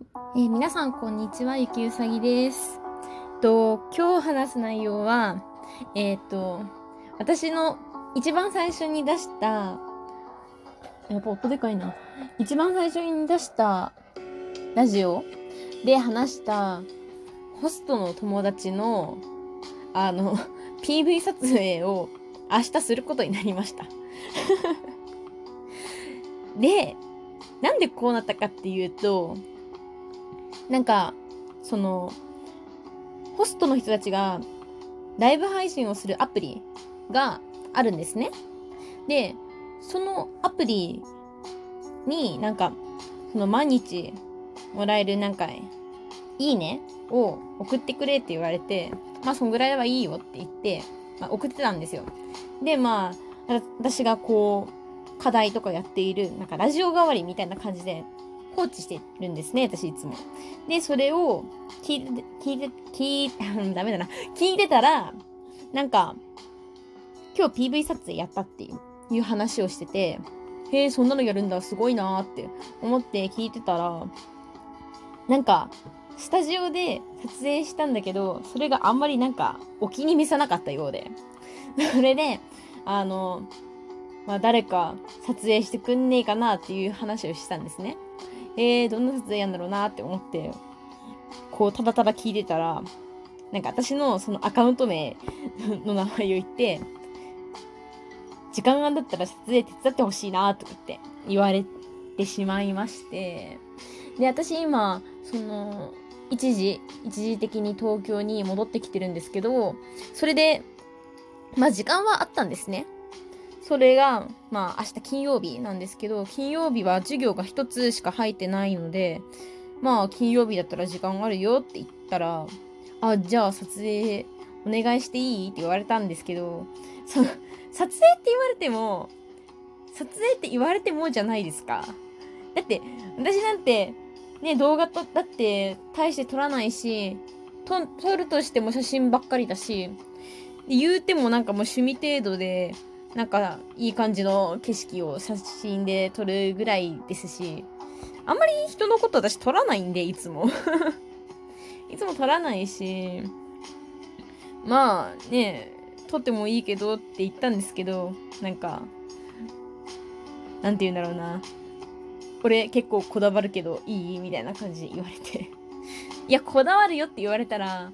えー、皆さんこんにちは、ゆきうさぎです。と、今日話す内容は、えっ、ー、と、私の一番最初に出した、やっぱ音でかいな。一番最初に出したラジオで話したホストの友達の、あの、PV 撮影を明日することになりました。で、なんでこうなったかっていうと、なんか、その、ホストの人たちがライブ配信をするアプリがあるんですね。で、そのアプリになんか、その毎日もらえるなんか、いいねを送ってくれって言われて、まあそんぐらいはいいよって言って、まあ、送ってたんですよ。で、まあ、私がこう、課題とかやっている、なんかラジオ代わりみたいな感じで放置してるんですね、私いつも。で、それを聞いて、聞いて、聞いて、ダメだな。聞いてたら、なんか、今日 PV 撮影やったっていう話をしてて、へえ、そんなのやるんだ、すごいなーって思って聞いてたら、なんか、スタジオで撮影したんだけど、それがあんまりなんか、お気に召さなかったようで。それで、あの、まあ、誰か撮影してくんねえかなっていう話をしたんですね。えー、どんな撮影やんだろうなって思って、こう、ただただ聞いてたら、なんか私のそのアカウント名の名前を言って、時間があったら撮影手伝ってほしいなとかって言われてしまいまして、で、私今、その、一時、一時的に東京に戻ってきてるんですけど、それで、まあ時間はあったんですね。それが、まあ明日金曜日なんですけど、金曜日は授業が一つしか入ってないので、まあ金曜日だったら時間あるよって言ったら、あ、じゃあ撮影お願いしていい？って言われたんですけど、その、撮影って言われても、撮影って言われてもじゃないですか。だって、私なんて、ね、動画撮ったって大して撮らないし、撮るとしても写真ばっかりだし、言うてもなんかもう趣味程度で、なんかいい感じの景色を写真で撮るぐらいですし、あんまり人のこと私撮らないんで、いつも。いつも撮らないし、まあね、撮ってもいいけどって言ったんですけど、なんか、なんて言うんだろうな。俺結構こだわるけどいい？みたいな感じで言われて。いや、こだわるよって言われたら、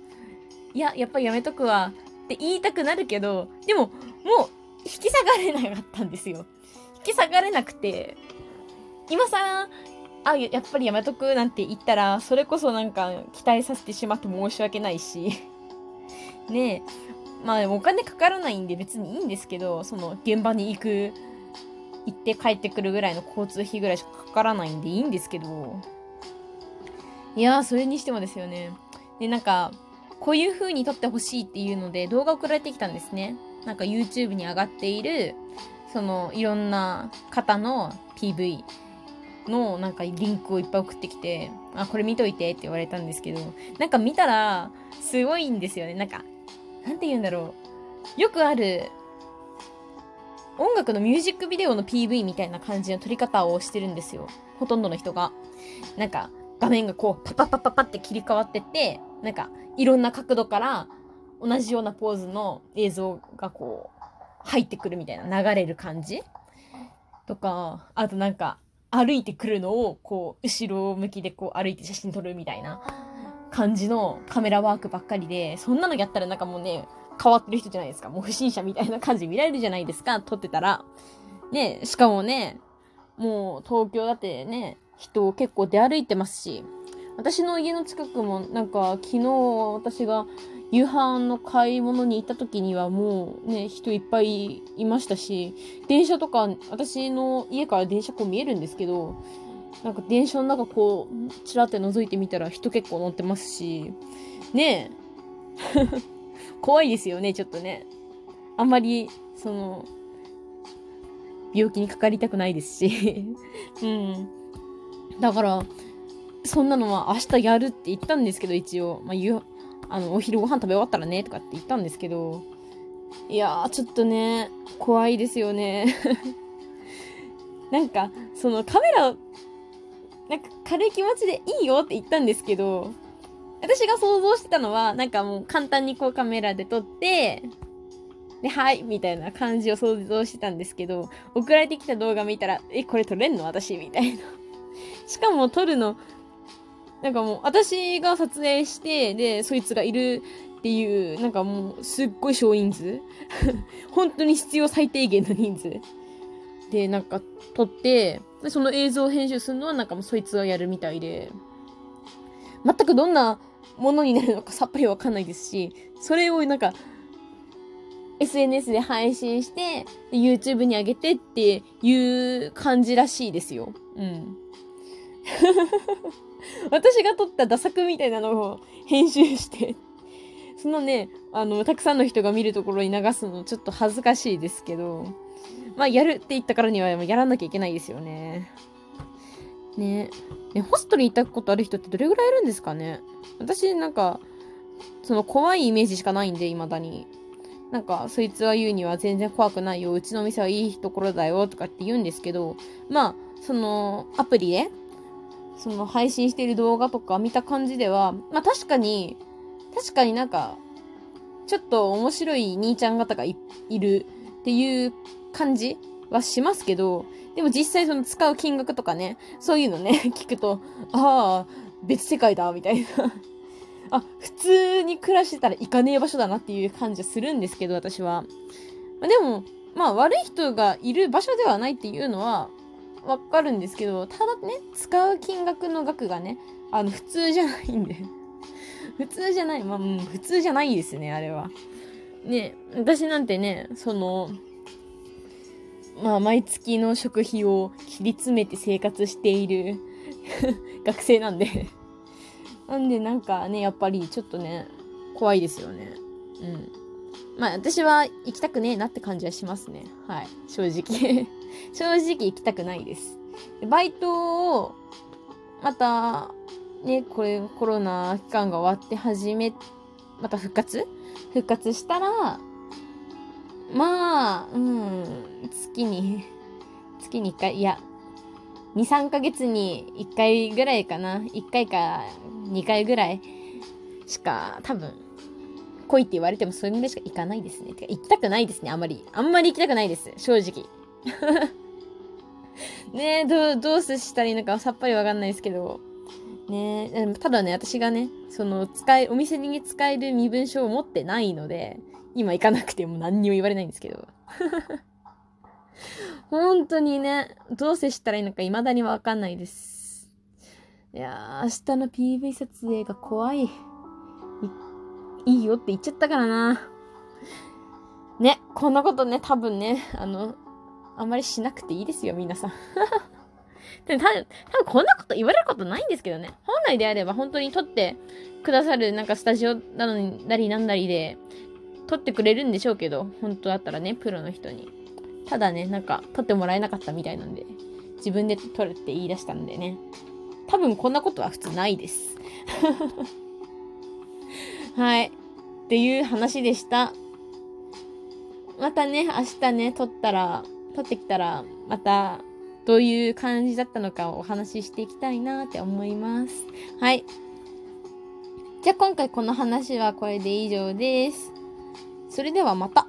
いや、やっぱやめとくわって言いたくなるけど、でも、もう引き下がれなかったんですよ。引き下がれなくて、今更、あ、やっぱりやめとくなんて言ったら、それこそなんか期待させてしまって申し訳ないし。ねえ。まあでもお金かからないんで別にいいんですけど、その現場に行く、行って帰ってくるぐらいの交通費ぐらいしかかからないんでいいんですけど。いやー、それにしてもですよね。で、なんか、こういう風に撮ってほしいっていうので動画送られてきたんですね。なんか YouTube に上がっている、そのいろんな方の PV のなんかリンクをいっぱい送ってきて、あ、これ見といてって言われたんですけど、なんか見たらすごいんですよね。なんか、なんて言うんだろう。よくある音楽のミュージックビデオの PV みたいな感じの撮り方をしてるんですよ。ほとんどの人が。なんか画面がこうパパパパパって切り替わってって、なんかいろんな角度から同じようなポーズの映像がこう、入ってくるみたいな、流れる感じ？とか、あとなんか、歩いてくるのを、こう、後ろ向きでこう歩いて写真撮るみたいな感じのカメラワークばっかりで、そんなのやったらなんかもうね、変わってる人じゃないですか。もう不審者みたいな感じ見られるじゃないですか、撮ってたら。ね、しかもね、もう東京だってね、人結構出歩いてますし、私の家の近くもなんか昨日私が夕飯の買い物に行った時にはもうね、人いっぱいいましたし、電車とか、私の家から電車こう見えるんですけど、なんか電車の中こう、ちらって覗いてみたら人結構乗ってますし、ねえ。怖いですよね、ちょっとね。あんまり、その、病気にかかりたくないですし。うん。だから、そんなのは明日やるって言ったんですけど、一応。まあ、あの、お昼ご飯食べ終わったらね、とかって言ったんですけど、いやー、ちょっとね、怖いですよね。なんか、そのカメラなんか軽い気持ちでいいよって言ったんですけど、私が想像してたのは、なんかもう簡単にこうカメラで撮って、で、はい、みたいな感じを想像してたんですけど、送られてきた動画見たら、え、これ撮れんの私？みたいな。しかも撮るの、なんかもう、私が撮影して、で、そいつがいるっていう、なんかもう、すっごい少人数 本当に必要最低限の人数。で、なんか、撮って、で、その映像を編集するのは、なんかもうそいつがやるみたいで、全くどんなものになるのか さっぱりわかんないですし、それをなんか、SNS で配信して、YouTube に上げてっていう感じらしいですよ。うん。私が撮ったダ作みたいなのを編集してそのね、あの、たくさんの人が見るところに流すのちょっと恥ずかしいですけど、まあ、やるって言ったからにはやらなきゃいけないですよね。ねね、ホストに行ったことある人ってどれぐらいいるんですかね？私なんか、その怖いイメージしかないんで、未だに。なんか、そいつは言うには全然怖くないよ。うちの店はいいところだよ。とかって言うんですけど、まあ、その、アプリで、その配信してる動画とか見た感じでは、まあ確かに、確かになんか、ちょっと面白い兄ちゃん方がいるっていう感じはしますけど、でも実際その使う金額とかね、そういうのね、聞くと、ああ、別世界だ、みたいなあ、普通に暮らしてたら行かねえ場所だなっていう感じはするんですけど、私は。ま、でも、まあ悪い人がいる場所ではないっていうのはわかるんですけど、ただね、使う金額の額がね、あの、普通じゃないんで。普通じゃない。まあ、うん、普通じゃないですね、あれは。ね、私なんてね、その、まあ、毎月の食費を切り詰めて生活している 学生なんで なんでなんかね、やっぱりちょっとね、怖いですよね。うん。まあ私は行きたくねえなって感じはしますね。はい。正直正直行きたくないです。バイトを、また、ね、これコロナ期間が終わって始め、また復活？復活したら、まあ、うん、月に、月に1回、いや、2、3ヶ月に1回ぐらいかな。1回か2回ぐらいしか多分来いって言われてもそれぐらいしか行かないですね。てか行きたくないですね、あんまり。あんまり行きたくないです、正直。ねえ、どう、どうしたらいいのかさっぱりわかんないですけど。ねえ、ただね、私がね、その、使い、お店に使える身分証を持ってないので、今行かなくても何にも言われないんですけど。本当にね、どう接したらいいのか未だにわかんないです。いやー、明日の PV 撮影が怖い。い、いいよって言っちゃったからな。ね、こんなことね、多分ね、あの、あんまりしなくていいですよ、皆さん。で多分、多分こんなこと言われることないんですけどね。本来であれば本当に撮ってくださるなんかスタジオなのになりなんなりで撮ってくれるんでしょうけど、本当だったらね、プロの人に。ただね、なんか、撮ってもらえなかったみたいなんで、自分で撮るって言い出したんでね。多分こんなことは普通ないです。はい。っていう話でした。またね、明日ね、撮ったら、撮ってきたら、また、どういう感じだったのかをお話ししていきたいなって思います。はい。じゃあ今回この話はこれで以上です。それではまた。